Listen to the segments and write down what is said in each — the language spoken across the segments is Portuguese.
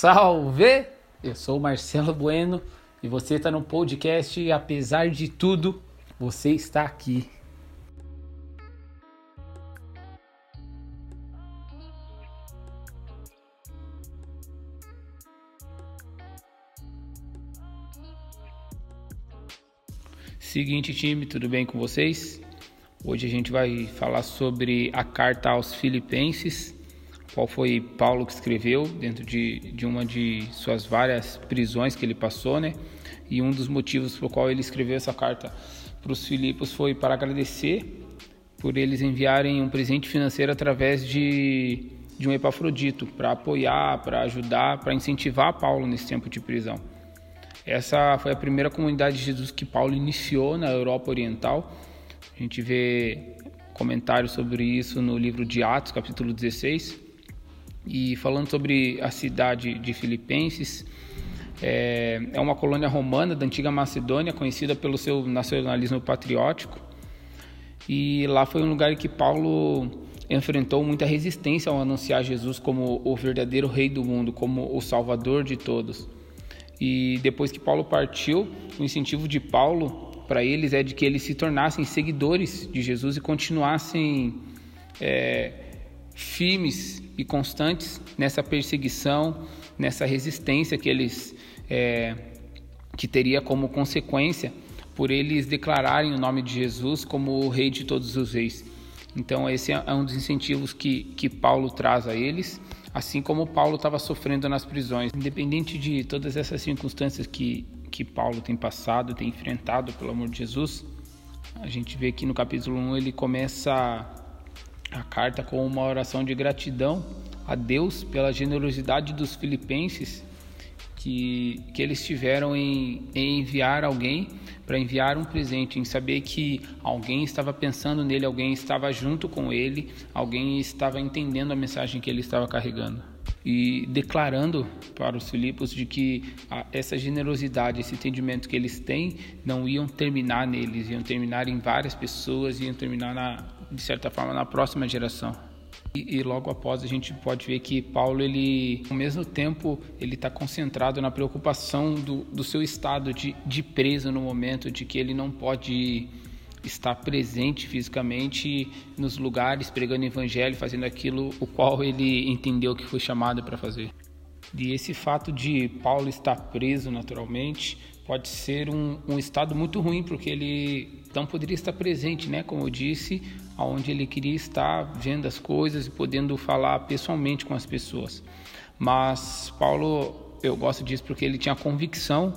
Salve! Eu sou Marcelo Bueno e você está no podcast e apesar de tudo, você está aqui. Seguinte time, tudo bem com vocês? Hoje a gente vai falar sobre a carta aos Filipenses qual foi Paulo que escreveu dentro de, de uma de suas várias prisões que ele passou, né? E um dos motivos pelo qual ele escreveu essa carta para os Filipos foi para agradecer por eles enviarem um presente financeiro através de, de um Epafrodito, para apoiar, para ajudar, para incentivar Paulo nesse tempo de prisão. Essa foi a primeira comunidade de Jesus que Paulo iniciou na Europa Oriental. A gente vê comentários sobre isso no livro de Atos, capítulo 16. E falando sobre a cidade de Filipenses, é, é uma colônia romana da antiga Macedônia, conhecida pelo seu nacionalismo patriótico. E lá foi um lugar que Paulo enfrentou muita resistência ao anunciar Jesus como o verdadeiro rei do mundo, como o salvador de todos. E depois que Paulo partiu, o incentivo de Paulo para eles é de que eles se tornassem seguidores de Jesus e continuassem é, firmes e constantes nessa perseguição, nessa resistência que eles é, que teria como consequência por eles declararem o nome de Jesus como o Rei de todos os reis. Então esse é um dos incentivos que, que Paulo traz a eles, assim como Paulo estava sofrendo nas prisões. Independente de todas essas circunstâncias que, que Paulo tem passado, tem enfrentado pelo amor de Jesus, a gente vê que no capítulo 1 ele começa a carta com uma oração de gratidão a Deus pela generosidade dos filipenses que, que eles tiveram em, em enviar alguém para enviar um presente, em saber que alguém estava pensando nele, alguém estava junto com ele, alguém estava entendendo a mensagem que ele estava carregando. E declarando para os Filipos de que essa generosidade, esse entendimento que eles têm, não iam terminar neles, iam terminar em várias pessoas, iam terminar na, de certa forma na próxima geração. E, e, logo após a gente pode ver que Paulo ele ao mesmo tempo ele está concentrado na preocupação do, do seu estado de, de preso no momento de que ele não pode estar presente fisicamente nos lugares pregando evangelho fazendo aquilo o qual ele entendeu que foi chamado para fazer e esse fato de Paulo estar preso naturalmente pode ser um, um estado muito ruim porque ele então poderia estar presente, né? Como eu disse, aonde ele queria estar vendo as coisas e podendo falar pessoalmente com as pessoas. Mas Paulo, eu gosto disso porque ele tinha convicção,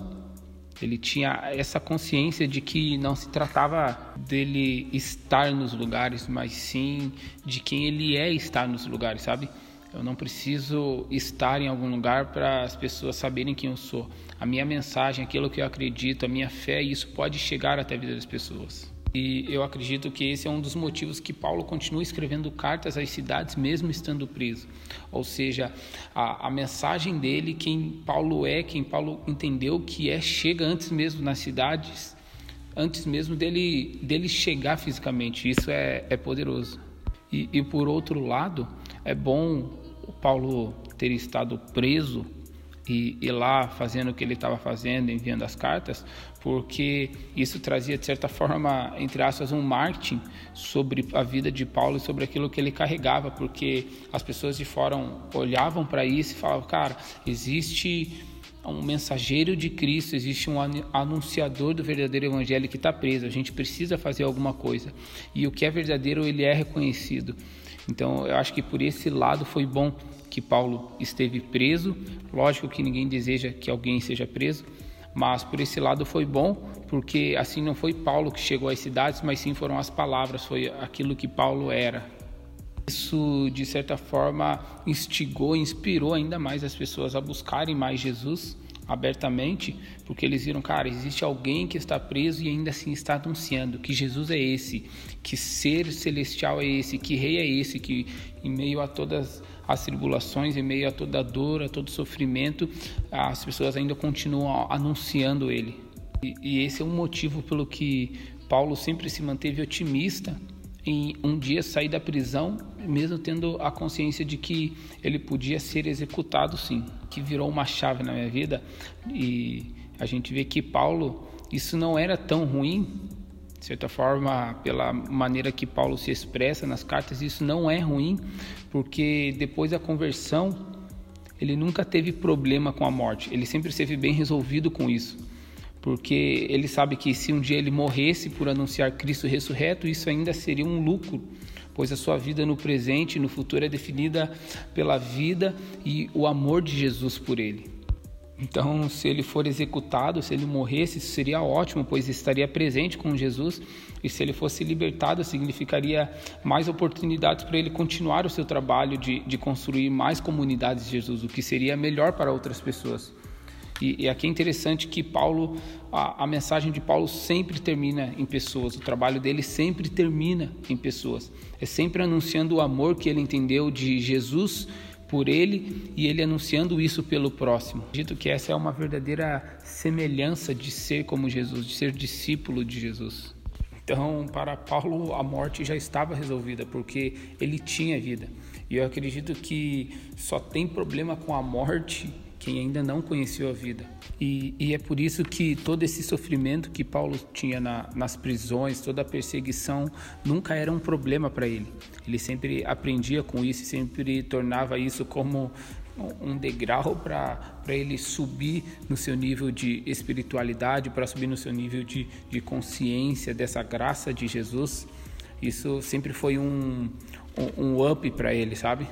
ele tinha essa consciência de que não se tratava dele estar nos lugares, mas sim de quem ele é estar nos lugares, sabe? Eu não preciso estar em algum lugar para as pessoas saberem quem eu sou. A minha mensagem, aquilo que eu acredito, a minha fé, isso pode chegar até a vida das pessoas. E eu acredito que esse é um dos motivos que Paulo continua escrevendo cartas às cidades, mesmo estando preso. Ou seja, a, a, mensagem dele, quem Paulo é, quem Paulo entendeu que é, chega antes mesmo nas cidades, antes mesmo dele, dele chegar fisicamente. Isso é, é poderoso. E, e por outro lado, é bom o Paulo ter estado preso e, e lá fazendo o que ele estava fazendo, enviando as cartas, porque isso trazia, de certa forma, entre aspas, um marketing sobre a vida de Paulo e sobre aquilo que ele carregava, porque as pessoas de fora olhavam para isso e falavam, cara, existe um mensageiro de Cristo, existe um anunciador do verdadeiro evangelho que está preso. A gente precisa fazer alguma coisa. E o que é verdadeiro, ele é reconhecido. Então, eu acho que por esse lado foi bom que Paulo esteve preso. Lógico que ninguém deseja que alguém seja preso, mas por esse lado foi bom, porque assim não foi Paulo que chegou às cidades, mas sim foram as palavras, foi aquilo que Paulo era. Isso, de certa forma, instigou, inspirou ainda mais as pessoas a buscarem mais Jesus abertamente, porque eles viram, cara, existe alguém que está preso e ainda assim está anunciando que Jesus é esse, que ser celestial é esse, que rei é esse, que em meio a todas as tribulações, em meio a toda dor, a todo sofrimento, as pessoas ainda continuam anunciando ele. E, e esse é um motivo pelo que Paulo sempre se manteve otimista em um dia sair da prisão, mesmo tendo a consciência de que ele podia ser executado sim, que virou uma chave na minha vida e a gente vê que Paulo isso não era tão ruim, de certa forma, pela maneira que Paulo se expressa nas cartas, isso não é ruim, porque depois da conversão ele nunca teve problema com a morte, ele sempre esteve bem resolvido com isso porque ele sabe que se um dia ele morresse por anunciar Cristo ressurreto, isso ainda seria um lucro, pois a sua vida no presente e no futuro é definida pela vida e o amor de Jesus por ele. Então, se ele for executado, se ele morresse, isso seria ótimo, pois estaria presente com Jesus. E se ele fosse libertado, significaria mais oportunidades para ele continuar o seu trabalho de, de construir mais comunidades de Jesus, o que seria melhor para outras pessoas. E, e aqui é interessante que Paulo, a, a mensagem de Paulo sempre termina em pessoas, o trabalho dele sempre termina em pessoas. É sempre anunciando o amor que ele entendeu de Jesus por ele e ele anunciando isso pelo próximo. Dito que essa é uma verdadeira semelhança de ser como Jesus, de ser discípulo de Jesus. Então, para Paulo, a morte já estava resolvida, porque ele tinha vida. E eu acredito que só tem problema com a morte quem ainda não conheceu a vida. E, e é por isso que todo esse sofrimento que Paulo tinha na, nas prisões, toda a perseguição, nunca era um problema para ele. Ele sempre aprendia com isso e sempre tornava isso como um degrau para ele subir no seu nível de espiritualidade, para subir no seu nível de, de consciência dessa graça de Jesus. Isso sempre foi um, um, um up para ele, sabe?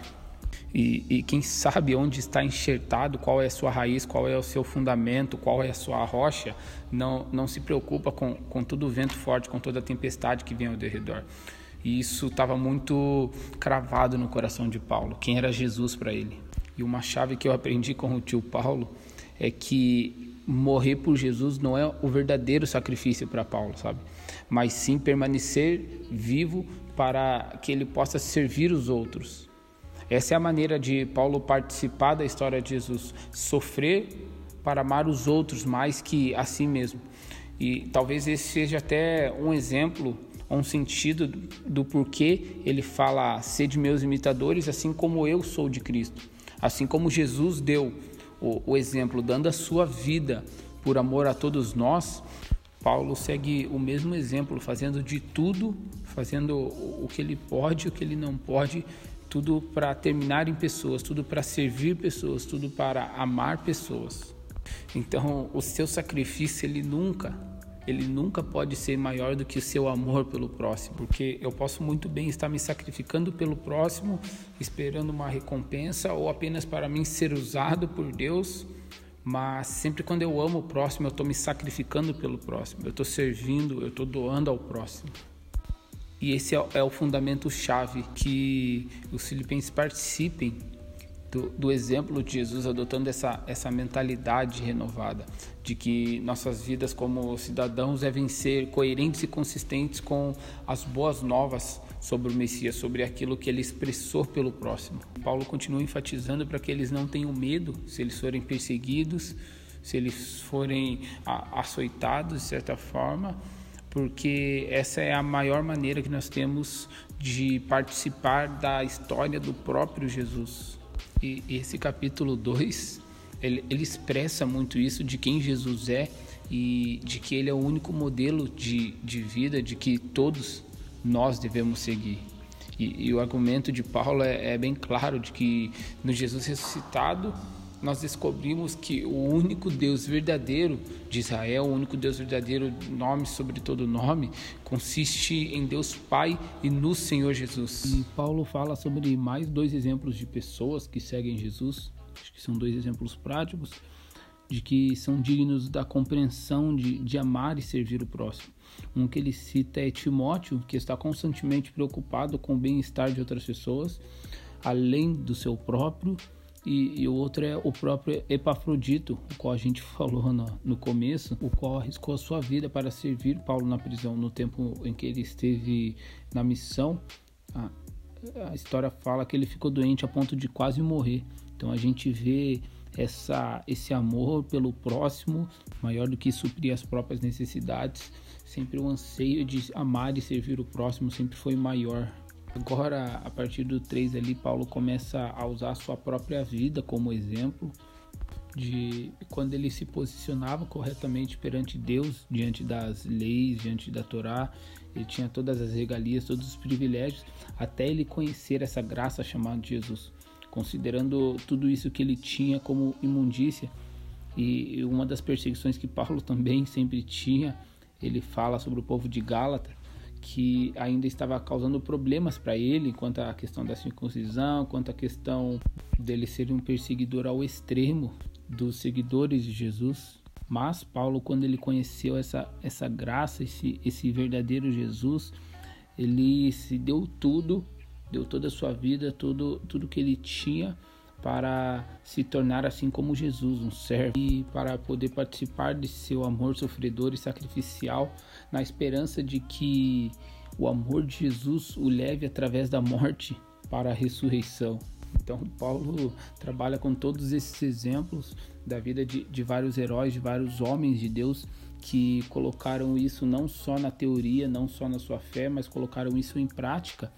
E, e, quem sabe onde está enxertado, qual é a sua raiz, qual é o seu fundamento, qual é a sua rocha, não, não se preocupa com, com todo o vento forte, com toda a tempestade que vem ao redor. E isso estava muito cravado no coração de Paulo, quem era Jesus para ele. E uma chave que eu aprendi com o tio Paulo é que morrer por Jesus não é o verdadeiro sacrifício para Paulo, sabe? Mas sim permanecer vivo para que ele possa servir os outros essa é a maneira de Paulo participar da história de Jesus, sofrer para amar os outros mais que a si mesmo. E talvez esse seja até um exemplo, um sentido do porquê ele fala: sede meus imitadores, assim como eu sou de Cristo. Assim como Jesus deu o, o exemplo, dando a sua vida por amor a todos nós, Paulo segue o mesmo exemplo, fazendo de tudo, fazendo o que ele pode, o que ele não pode, tudo para terminar em pessoas, tudo para servir pessoas, tudo para amar pessoas. Então, o seu sacrifício ele nunca, ele nunca pode ser maior do que o seu amor pelo próximo, porque eu posso muito bem estar me sacrificando pelo próximo, esperando uma recompensa ou apenas para mim ser usado por Deus. Mas sempre quando eu amo o próximo, eu estou me sacrificando pelo próximo, eu estou servindo, eu estou doando ao próximo. E esse é, é o fundamento chave que os filipenses participem do, do, exemplo de Jesus, adotando essa, essa mentalidade renovada, de que nossas vidas como cidadãos devem ser coerentes e consistentes com as boas novas sobre o Messias, sobre aquilo que ele expressou pelo próximo. Paulo continua enfatizando para que eles não tenham medo se eles forem perseguidos, se eles forem açoitados de certa forma porque essa é a maior maneira que nós temos de participar da história do próprio Jesus. E esse capítulo 2, ele, ele expressa muito isso de quem Jesus é e de que ele é o único modelo de, de vida de que todos nós devemos seguir. E, e o argumento de Paulo é, é bem claro de que no Jesus ressuscitado nós descobrimos que o único Deus verdadeiro de Israel, o único Deus verdadeiro, nome sobre todo nome, consiste em Deus Pai e no Senhor Jesus. E Paulo fala sobre mais dois exemplos de pessoas que seguem Jesus, acho que são dois exemplos práticos, de que são dignos da compreensão de, de amar e servir o próximo. Um que ele cita é Timóteo, que está constantemente preocupado com o bem-estar de outras pessoas, além do seu próprio e, e, o outro é o próprio Epafrodito, o qual a gente falou no, no começo, o qual arriscou a sua vida para servir Paulo na prisão no tempo em que ele esteve na missão. A, a história fala que ele ficou doente a ponto de quase morrer. Então a gente vê essa, esse amor pelo próximo, maior do que suprir as próprias necessidades, sempre o anseio de amar e servir o próximo sempre foi maior. Agora, a partir do 3 ali, Paulo começa a usar a sua própria vida como exemplo de quando ele se posicionava corretamente perante Deus, diante das leis, diante da Torá, ele tinha todas as regalias, todos os privilégios, até ele conhecer essa graça chamada Jesus, considerando tudo isso que ele tinha como imundícia. E uma das perseguições que Paulo também sempre tinha, ele fala sobre o povo de Gálata, que ainda estava causando problemas para ele quanto à questão da circuncisão, quanto à questão dele ser um perseguidor ao extremo dos seguidores de Jesus. Mas Paulo, quando ele conheceu essa, essa graça, esse, esse verdadeiro Jesus, ele se deu tudo, deu toda a sua vida, tudo, tudo que ele tinha para se tornar assim como Jesus, um servo, e para poder participar de seu amor sofredor e sacrificial, na esperança de que o amor de Jesus o leve através da morte para a ressurreição. Então, Paulo trabalha com todos esses exemplos da vida de, de vários heróis, de vários homens de Deus que colocaram isso não só na teoria, não só na sua fé, mas colocaram isso em prática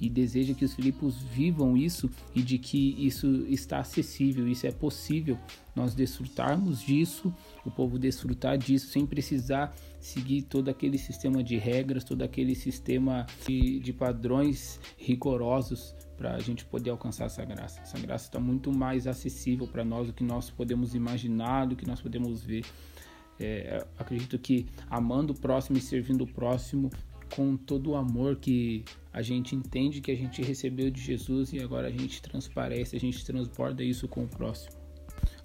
e deseja que os filipos vivam isso e de que isso está acessível, isso é possível nós desfrutarmos disso, o povo desfrutar disso sem precisar seguir todo aquele sistema de regras, todo aquele sistema de, de padrões rigorosos para a gente poder alcançar essa graça. Essa graça está muito mais acessível para nós do que nós podemos imaginar, do que nós podemos ver. É, acredito que amando o próximo e servindo o próximo com todo o amor que a gente entende que a gente recebeu de Jesus e agora a gente transparece, a gente transborda isso com o próximo.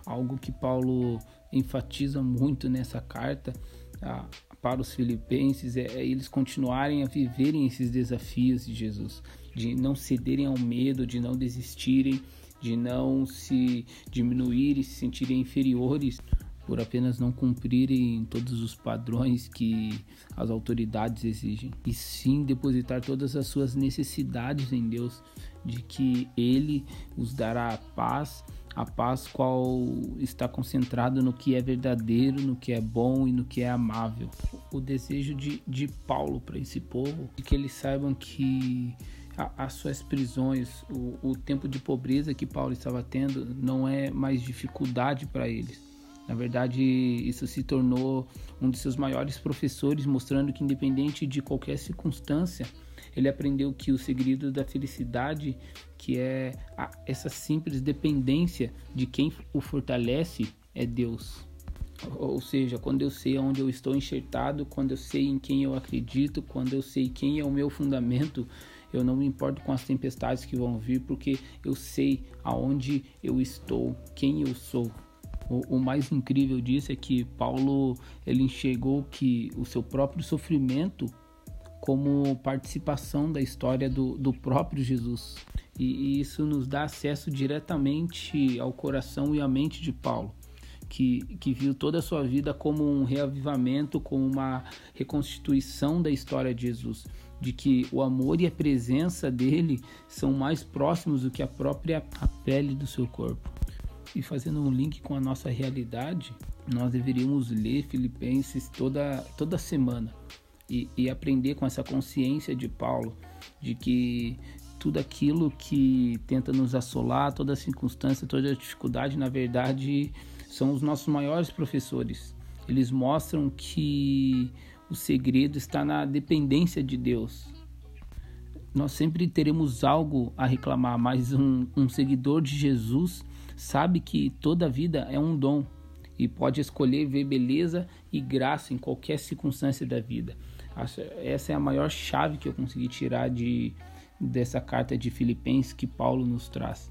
Algo que Paulo enfatiza muito nessa carta a, para os filipenses é, é eles continuarem a viverem esses desafios de Jesus de não cederem ao medo, de não desistirem, de não se diminuir e se sentirem inferiores por apenas não cumprirem todos os padrões que as autoridades exigem, e sim depositar todas as suas necessidades em Deus, de que Ele os dará a paz, a paz qual está concentrada no que é verdadeiro, no que é bom e no que é amável. O desejo de, de Paulo para esse povo, de que eles saibam que as suas prisões, o, o tempo de pobreza que Paulo estava tendo não é mais dificuldade para eles. Na verdade, isso se tornou um de seus maiores professores, mostrando que, independente de qualquer circunstância, ele aprendeu que o segredo da felicidade, que é a, essa simples dependência de quem o fortalece, é Deus. Ou seja, quando eu sei onde eu estou enxertado, quando eu sei em quem eu acredito, quando eu sei quem é o meu fundamento, eu não me importo com as tempestades que vão vir, porque eu sei aonde eu estou, quem eu sou. O, o, mais incrível disso é que Paulo ele enxergou que o seu próprio sofrimento como participação da história do, do próprio Jesus. E, e isso nos dá acesso diretamente ao coração e à mente de Paulo. Que, que, viu toda a sua vida como um reavivamento, como uma reconstituição da história de Jesus de que o amor e a presença dele são mais próximos do que a própria a pele do seu corpo. E fazendo um link com a nossa realidade, nós deveríamos ler Filipenses toda, toda semana e, e aprender com essa consciência de Paulo de que tudo aquilo que tenta nos assolar, toda circunstância, toda dificuldade, na verdade, são os nossos maiores professores. Eles mostram que o segredo está na dependência de Deus. Nós sempre teremos algo a reclamar, mas um, um seguidor de Jesus sabe que toda vida é um dom e pode escolher ver beleza e graça em qualquer circunstância da vida. Essa é a maior chave que eu consegui tirar de, dessa carta de Filipenses que Paulo nos traz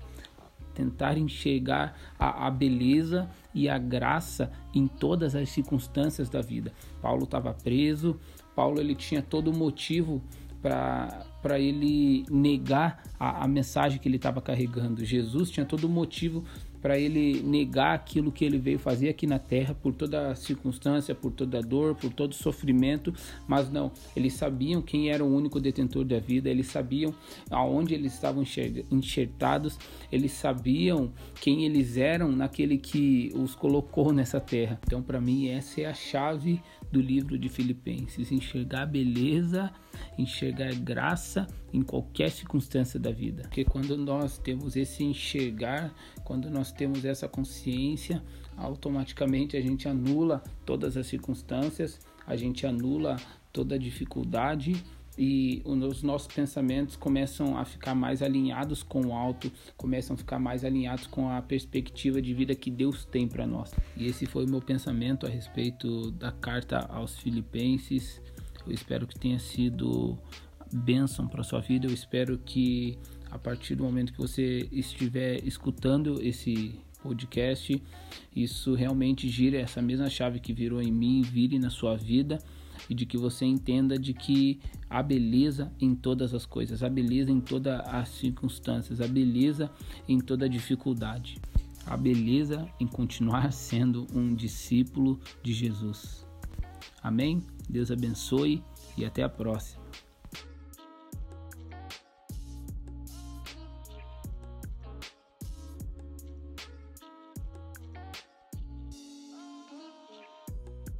tentar enxergar a, a, beleza e a graça em todas as circunstâncias da vida. Paulo estava preso, Paulo ele tinha todo motivo para ele negar a, a mensagem que ele estava carregando. Jesus tinha todo o motivo para ele negar aquilo que ele veio fazer aqui na terra por toda circunstância, por toda dor, por todo sofrimento, mas não, eles sabiam quem era o único detentor da vida, eles sabiam aonde eles estavam enxertados, eles sabiam quem eles eram naquele que os colocou nessa terra. Então, para mim, essa é a chave do livro de Filipenses, enxergar beleza, enxergar graça em qualquer circunstância da vida. Porque quando nós temos esse enxergar, quando nós temos essa consciência, automaticamente a gente anula todas as circunstâncias, a gente anula toda dificuldade e os nossos pensamentos começam a ficar mais alinhados com o alto, começam a ficar mais alinhados com a perspectiva de vida que Deus tem para nós. E esse foi o meu pensamento a respeito da carta aos Filipenses. Eu espero que tenha sido bênção para sua vida. Eu espero que a partir do momento que você estiver escutando esse podcast, isso realmente gire essa mesma chave que virou em mim, vire na sua vida e de que você entenda de que há beleza em todas as coisas, há beleza em todas as circunstâncias, há beleza em toda dificuldade, há beleza em continuar sendo um discípulo de Jesus. Amém? Deus abençoe e até a próxima.